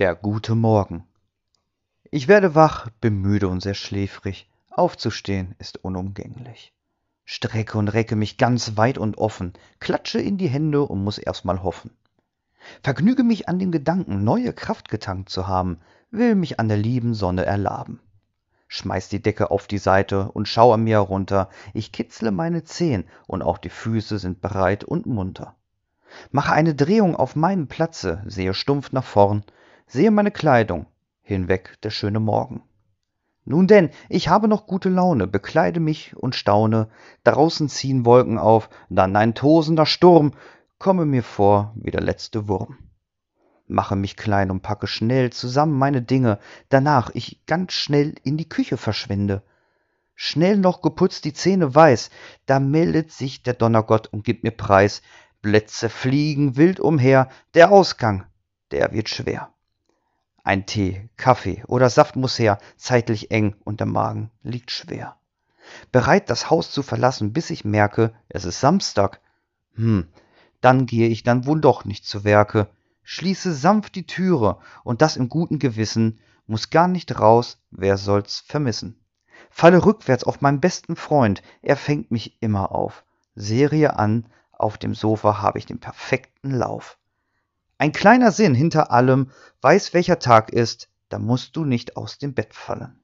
Der gute Morgen. Ich werde wach, bin müde und sehr schläfrig. Aufzustehen ist unumgänglich. Strecke und recke mich ganz weit und offen, klatsche in die Hände und muss erst mal hoffen. Vergnüge mich an dem Gedanken, neue Kraft getankt zu haben, will mich an der lieben Sonne erlaben. Schmeiß die Decke auf die Seite und schau an mir herunter, ich kitzle meine Zehen und auch die Füße sind bereit und munter. Mache eine Drehung auf meinem Platze, sehe stumpf nach vorn, sehe meine Kleidung, hinweg der schöne Morgen. Nun denn, ich habe noch gute Laune, bekleide mich und staune, draußen ziehen Wolken auf, dann ein tosender Sturm, komme mir vor wie der letzte Wurm. Mache mich klein und packe schnell zusammen meine Dinge, danach ich ganz schnell in die Küche verschwinde. Schnell noch geputzt die Zähne weiß, da meldet sich der Donnergott und gibt mir Preis, Blätze fliegen wild umher, der Ausgang, der wird schwer. Ein Tee, Kaffee oder Saft muss her, zeitlich eng und der Magen liegt schwer. Bereit, das Haus zu verlassen, bis ich merke, es ist Samstag. Hm, dann gehe ich dann wohl doch nicht zu Werke, schließe sanft die Türe und das im guten Gewissen, muss gar nicht raus, wer soll's vermissen. Falle rückwärts auf meinen besten Freund, er fängt mich immer auf. Serie an, auf dem Sofa habe ich den perfekten Lauf. Ein kleiner Sinn hinter allem, weiß welcher Tag ist, da musst du nicht aus dem Bett fallen.